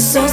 sos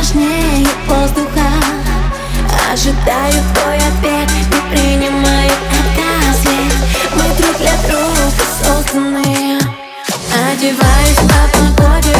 влажнее воздуха. Ожидаю твой ответ, не принимаю отказ Ведь мы друг для друга созданы. Одеваюсь по погоде.